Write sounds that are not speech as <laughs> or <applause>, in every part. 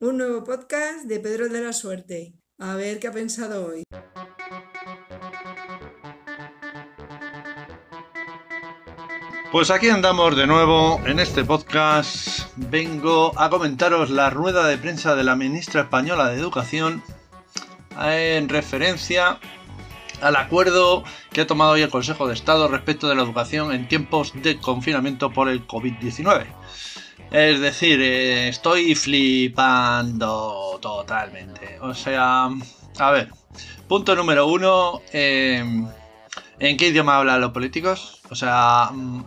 Un nuevo podcast de Pedro de la Suerte. A ver qué ha pensado hoy. Pues aquí andamos de nuevo en este podcast. Vengo a comentaros la rueda de prensa de la ministra española de Educación en referencia al acuerdo que ha tomado hoy el Consejo de Estado respecto de la educación en tiempos de confinamiento por el COVID-19. Es decir, eh, estoy flipando totalmente. O sea, a ver, punto número uno. Eh, ¿En qué idioma hablan los políticos? O sea, mm,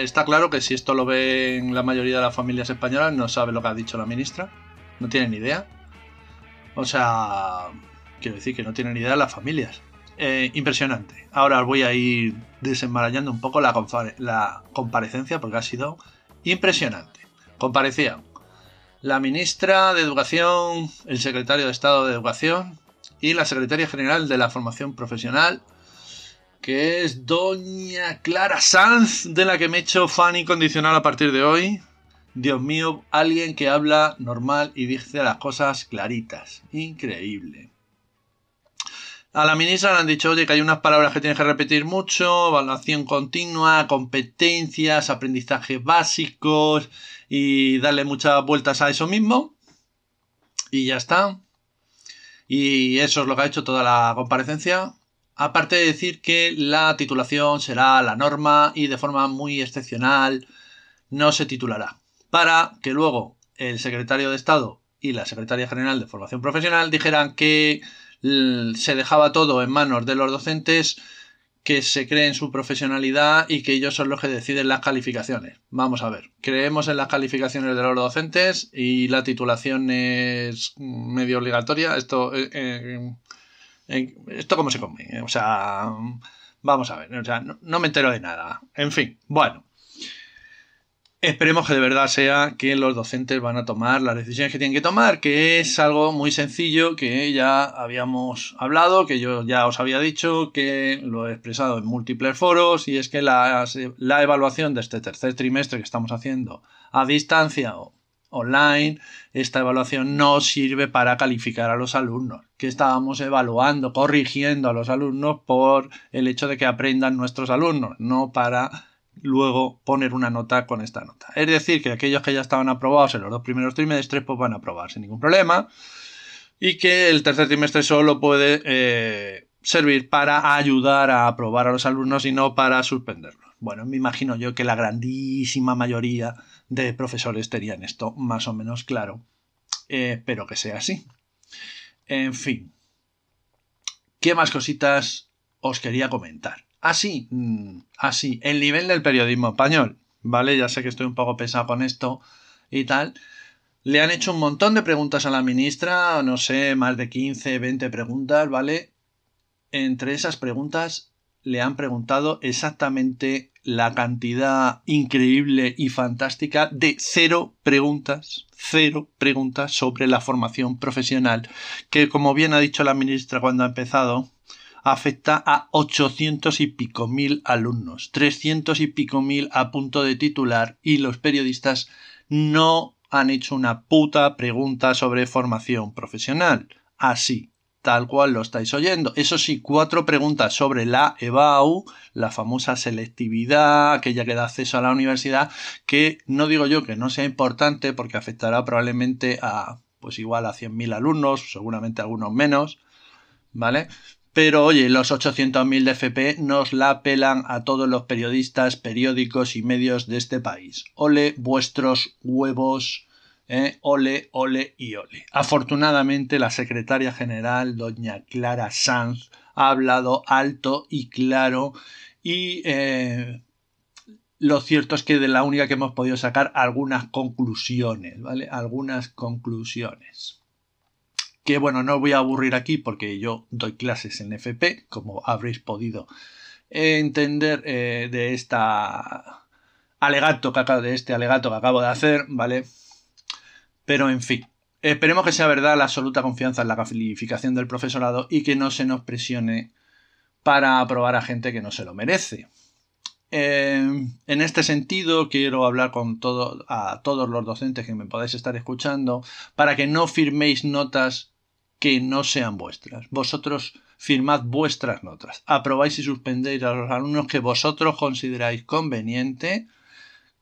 está claro que si esto lo ven la mayoría de las familias españolas, no sabe lo que ha dicho la ministra. No tienen ni idea. O sea, quiero decir que no tienen ni idea las familias. Eh, impresionante. Ahora os voy a ir desenmarañando un poco la, la comparecencia porque ha sido impresionante. Comparecían la ministra de Educación, el secretario de Estado de Educación y la secretaria general de la Formación Profesional, que es doña Clara Sanz, de la que me he hecho fan incondicional a partir de hoy. Dios mío, alguien que habla normal y dice las cosas claritas. Increíble. A la ministra le han dicho, oye, que hay unas palabras que tienes que repetir mucho, evaluación continua, competencias, aprendizajes básicos y darle muchas vueltas a eso mismo. Y ya está. Y eso es lo que ha hecho toda la comparecencia. Aparte de decir que la titulación será la norma y de forma muy excepcional no se titulará. Para que luego el secretario de Estado y la secretaria general de Formación Profesional dijeran que se dejaba todo en manos de los docentes que se creen su profesionalidad y que ellos son los que deciden las calificaciones. Vamos a ver, creemos en las calificaciones de los docentes y la titulación es medio obligatoria. Esto, eh, eh, esto cómo se come. O sea, vamos a ver, o sea, no me entero de nada. En fin, bueno. Esperemos que de verdad sea que los docentes van a tomar las decisiones que tienen que tomar, que es algo muy sencillo que ya habíamos hablado, que yo ya os había dicho, que lo he expresado en múltiples foros, y es que la, la evaluación de este tercer trimestre que estamos haciendo a distancia o online, esta evaluación no sirve para calificar a los alumnos, que estábamos evaluando, corrigiendo a los alumnos por el hecho de que aprendan nuestros alumnos, no para luego poner una nota con esta nota. Es decir, que aquellos que ya estaban aprobados en los dos primeros trimestres pues van a aprobar sin ningún problema y que el tercer trimestre solo puede eh, servir para ayudar a aprobar a los alumnos y no para suspenderlos. Bueno, me imagino yo que la grandísima mayoría de profesores tenían esto más o menos claro. Eh, espero que sea así. En fin. ¿Qué más cositas os quería comentar? Así, mm, así, el nivel del periodismo español, ¿vale? Ya sé que estoy un poco pesado con esto y tal. Le han hecho un montón de preguntas a la ministra, no sé, más de 15, 20 preguntas, ¿vale? Entre esas preguntas le han preguntado exactamente la cantidad increíble y fantástica de cero preguntas, cero preguntas sobre la formación profesional, que como bien ha dicho la ministra cuando ha empezado, afecta a 800 y pico mil alumnos, 300 y pico mil a punto de titular y los periodistas no han hecho una puta pregunta sobre formación profesional. Así, tal cual lo estáis oyendo. Eso sí, cuatro preguntas sobre la EBAU, la famosa selectividad, aquella que da acceso a la universidad, que no digo yo que no sea importante porque afectará probablemente a, pues igual a 100.000 alumnos, seguramente algunos menos, ¿vale? Pero oye, los 800.000 de FP nos la pelan a todos los periodistas, periódicos y medios de este país. Ole vuestros huevos, eh, ole, ole y ole. Afortunadamente la secretaria general, doña Clara Sanz, ha hablado alto y claro y eh, lo cierto es que de la única que hemos podido sacar algunas conclusiones, ¿vale? Algunas conclusiones que bueno, no voy a aburrir aquí porque yo doy clases en FP, como habréis podido entender eh, de esta alegato que de este alegato que acabo de hacer, ¿vale? Pero en fin, esperemos que sea verdad la absoluta confianza en la calificación del profesorado y que no se nos presione para aprobar a gente que no se lo merece. eh, en este sentido, quiero hablar con todo, a todos los docentes que me podáis estar escuchando para que no firméis notas que no sean vuestras. Vosotros firmad vuestras notas. Aprobáis y suspendéis a los alumnos que vosotros consideráis conveniente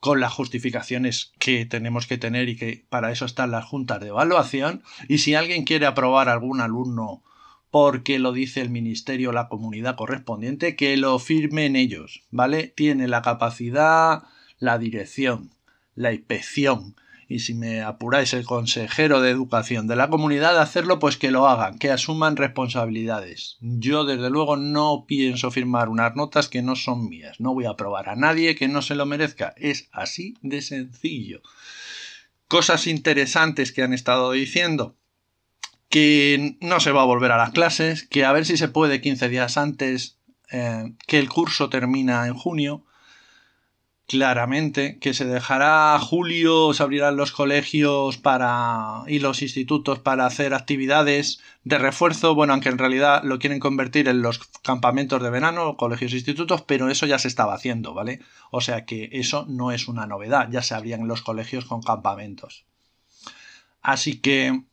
con las justificaciones que tenemos que tener y que para eso están las juntas de evaluación. Y si alguien quiere aprobar a algún alumno porque lo dice el ministerio o la comunidad correspondiente, que lo firmen ellos, ¿vale? Tiene la capacidad, la dirección, la inspección, y si me apuráis el consejero de educación de la comunidad de hacerlo, pues que lo hagan, que asuman responsabilidades. Yo desde luego no pienso firmar unas notas que no son mías, no voy a aprobar a nadie que no se lo merezca, es así de sencillo. Cosas interesantes que han estado diciendo que no se va a volver a las clases, que a ver si se puede 15 días antes, eh, que el curso termina en junio, claramente, que se dejará julio, se abrirán los colegios para y los institutos para hacer actividades de refuerzo, bueno, aunque en realidad lo quieren convertir en los campamentos de verano, colegios e institutos, pero eso ya se estaba haciendo, ¿vale? O sea que eso no es una novedad, ya se abrían los colegios con campamentos. Así que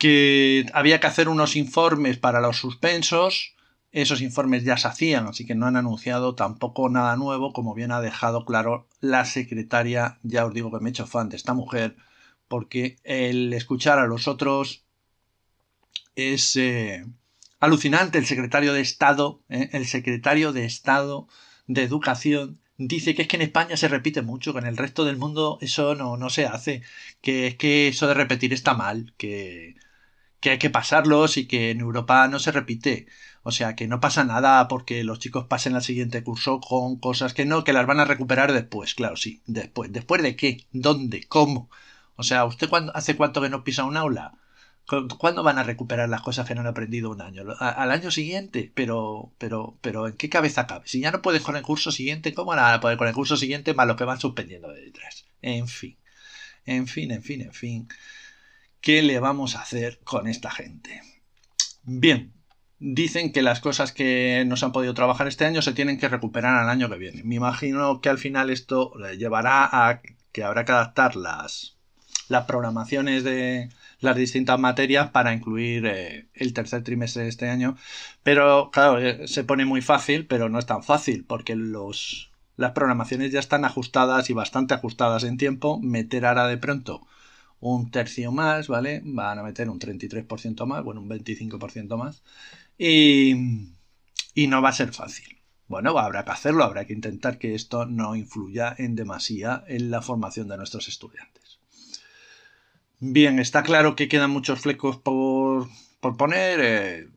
que había que hacer unos informes para los suspensos. Esos informes ya se hacían, así que no han anunciado tampoco nada nuevo, como bien ha dejado claro la secretaria. Ya os digo que me he hecho fan de esta mujer, porque el escuchar a los otros es eh, alucinante. El secretario de Estado, eh, el secretario de Estado de Educación, dice que es que en España se repite mucho, que en el resto del mundo eso no, no se hace, que es que eso de repetir está mal, que que hay que pasarlos y que en Europa no se repite. O sea, que no pasa nada porque los chicos pasen al siguiente curso con cosas que no, que las van a recuperar después. Claro, sí, después. ¿Después de qué? ¿Dónde? ¿Cómo? O sea, ¿usted cuándo, hace cuánto que no pisa un aula? ¿Cuándo van a recuperar las cosas que no han aprendido un año? ¿Al año siguiente? Pero, pero, pero, ¿en qué cabeza cabe? Si ya no puedes con el curso siguiente, ¿cómo van a poder con el curso siguiente más lo que van suspendiendo de detrás? En fin, en fin, en fin, en fin. ¿Qué le vamos a hacer con esta gente? Bien, dicen que las cosas que no se han podido trabajar este año se tienen que recuperar al año que viene. Me imagino que al final esto llevará a que habrá que adaptar las, las programaciones de las distintas materias para incluir eh, el tercer trimestre de este año. Pero claro, eh, se pone muy fácil, pero no es tan fácil porque los, las programaciones ya están ajustadas y bastante ajustadas en tiempo. Meter ahora de pronto un tercio más, ¿vale? Van a meter un 33% más, bueno, un 25% más. Y, y no va a ser fácil. Bueno, habrá que hacerlo, habrá que intentar que esto no influya en demasía en la formación de nuestros estudiantes. Bien, está claro que quedan muchos flecos por, por poner. Eh,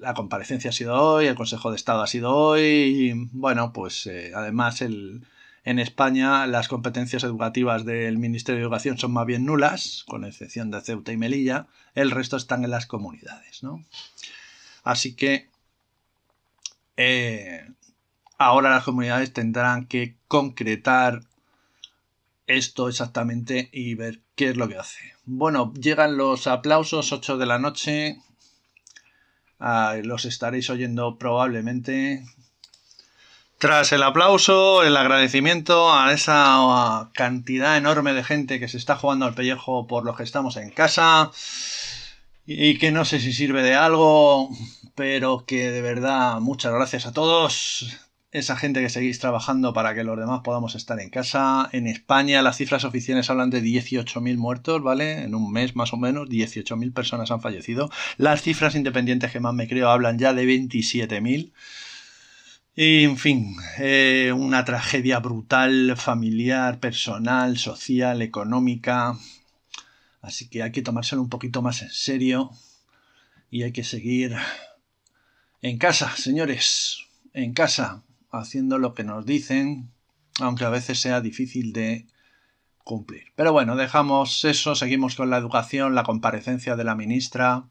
la comparecencia ha sido hoy, el Consejo de Estado ha sido hoy. Y, bueno, pues eh, además el, en España las competencias educativas del Ministerio de Educación son más bien nulas, con excepción de Ceuta y Melilla, el resto están en las comunidades. ¿no? Así que eh, ahora las comunidades tendrán que concretar esto exactamente y ver qué es lo que hace. Bueno, llegan los aplausos, 8 de la noche. Ah, los estaréis oyendo probablemente tras el aplauso, el agradecimiento a esa cantidad enorme de gente que se está jugando al pellejo por los que estamos en casa y que no sé si sirve de algo, pero que de verdad muchas gracias a todos. Esa gente que seguís trabajando para que los demás podamos estar en casa. En España las cifras oficiales hablan de 18.000 muertos, ¿vale? En un mes más o menos, 18.000 personas han fallecido. Las cifras independientes que más me creo hablan ya de 27.000. Y, en fin, eh, una tragedia brutal, familiar, personal, social, económica. Así que hay que tomárselo un poquito más en serio y hay que seguir en casa, señores, en casa, haciendo lo que nos dicen, aunque a veces sea difícil de cumplir. Pero bueno, dejamos eso, seguimos con la educación, la comparecencia de la ministra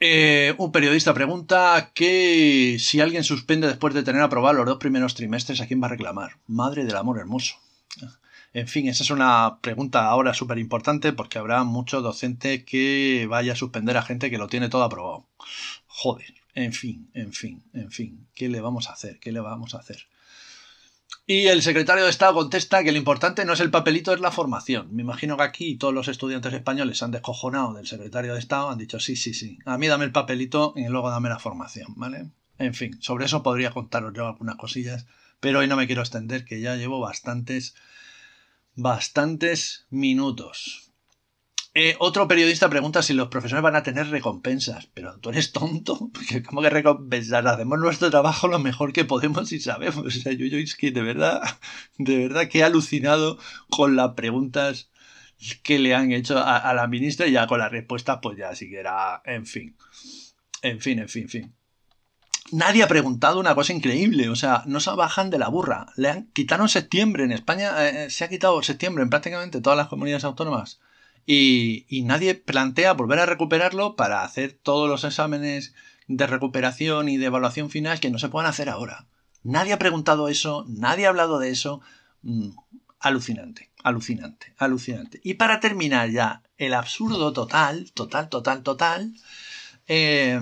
eh, un periodista pregunta que si alguien suspende después de tener aprobado los dos primeros trimestres, ¿a quién va a reclamar? Madre del amor hermoso. En fin, esa es una pregunta ahora súper importante porque habrá mucho docente que vaya a suspender a gente que lo tiene todo aprobado. Joder, En fin, en fin, en fin. ¿Qué le vamos a hacer? ¿Qué le vamos a hacer? Y el secretario de Estado contesta que lo importante no es el papelito, es la formación. Me imagino que aquí todos los estudiantes españoles se han descojonado del secretario de Estado, han dicho sí, sí, sí, a mí dame el papelito y luego dame la formación, ¿vale? En fin, sobre eso podría contaros yo algunas cosillas, pero hoy no me quiero extender, que ya llevo bastantes, bastantes minutos. Eh, otro periodista pregunta si los profesores van a tener recompensas. Pero tú eres tonto. <laughs> Porque ¿Cómo que recompensar? Hacemos nuestro trabajo lo mejor que podemos y sabemos. <laughs> O sea, yo, yo es que de verdad, de verdad que he alucinado con las preguntas que le han hecho a, la ministra y ya con la respuesta, pues ya sí que era, en fin. En fin, en fin, en fin. Nadie ha preguntado una cosa increíble, o sea, no se bajan de la burra. Le han quitaron septiembre en España, eh, se ha quitado septiembre en prácticamente todas las comunidades autónomas y, nadie plantea volver a recuperarlo para hacer todos los exámenes de recuperación y de evaluación final que no se puedan hacer ahora. Nadie ha preguntado eso, nadie ha hablado de eso. Mm, alucinante, alucinante, alucinante. Y para terminar ya, el absurdo total, total, total, total, eh,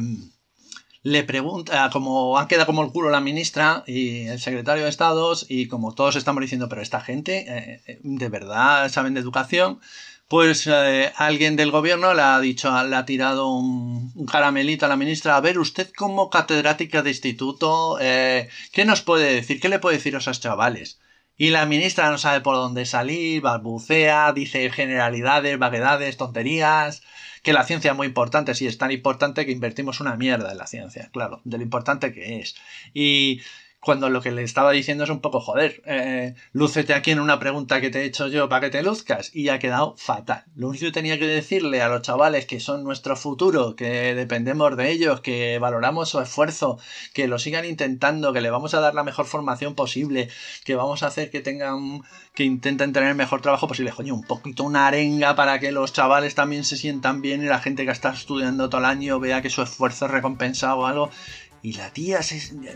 le pregunta, como han quedado como el culo la ministra y el secretario de Estados, y como todos estamos diciendo, pero esta gente, eh, eh, ¿de verdad saben de educación? Pues eh, alguien del gobierno le ha dicho, le ha tirado un, caramelito a la ministra. A ver, usted como catedrática de instituto, eh, ¿qué nos puede decir? ¿Qué le puede decir a esos chavales? Y la ministra no sabe por dónde salir, balbucea, dice generalidades, vaguedades, tonterías, que la ciencia es muy importante, sí, es tan importante que invertimos una mierda en la ciencia, claro, de lo importante que es. Y cuando lo que le estaba diciendo es un poco, joder, eh, lúcete aquí en una pregunta que te he hecho yo para que te luzcas y ha quedado fatal. Lo único que tenía que decirle a los chavales que son nuestro futuro, que dependemos de ellos, que valoramos su esfuerzo, que lo sigan intentando, que le vamos a dar la mejor formación posible, que vamos a hacer que tengan, que intenten tener el mejor trabajo posible. Coño, un poquito una arenga para que los chavales también se sientan bien y la gente que está estudiando todo el año vea que su esfuerzo es recompensado o algo y la tía,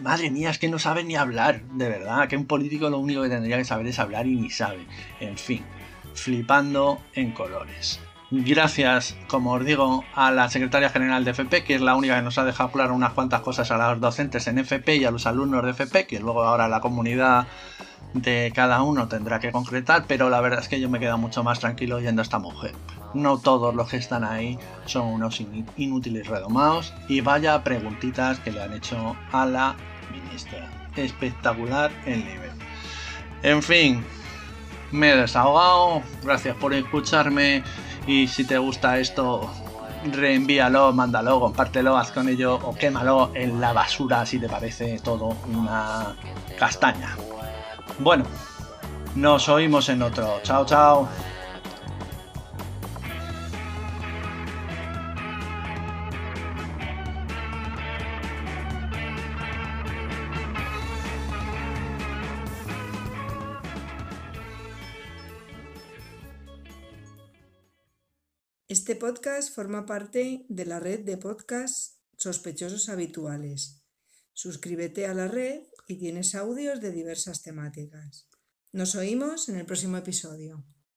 madre mía, es que no sabe ni hablar, de verdad, que un político lo único que tendría que saber es hablar y ni sabe. En fin, flipando en colores. Gracias, como os digo, a la secretaria general de FP, que es la única que nos ha dejado claro unas cuantas cosas a los docentes en FP y a los alumnos de FP, que luego ahora la comunidad de cada uno tendrá que concretar, pero la verdad es que yo me quedo mucho más tranquilo yendo a esta mujer. No todos los que están ahí son unos inútiles redomados y vaya preguntitas que le han hecho a la ministra. Espectacular el nivel. En fin, me he desahogado. Gracias por escucharme y si te gusta esto, reenvíalo, mándalo, compártelo, haz con ello o quémalo en la basura si te parece todo una castaña. Bueno, nos oímos en otro. Chao, chao. Este podcast forma parte de la red de podcasts sospechosos habituales. Suscríbete a la red y tienes audios de diversas temáticas. Nos oímos en el próximo episodio.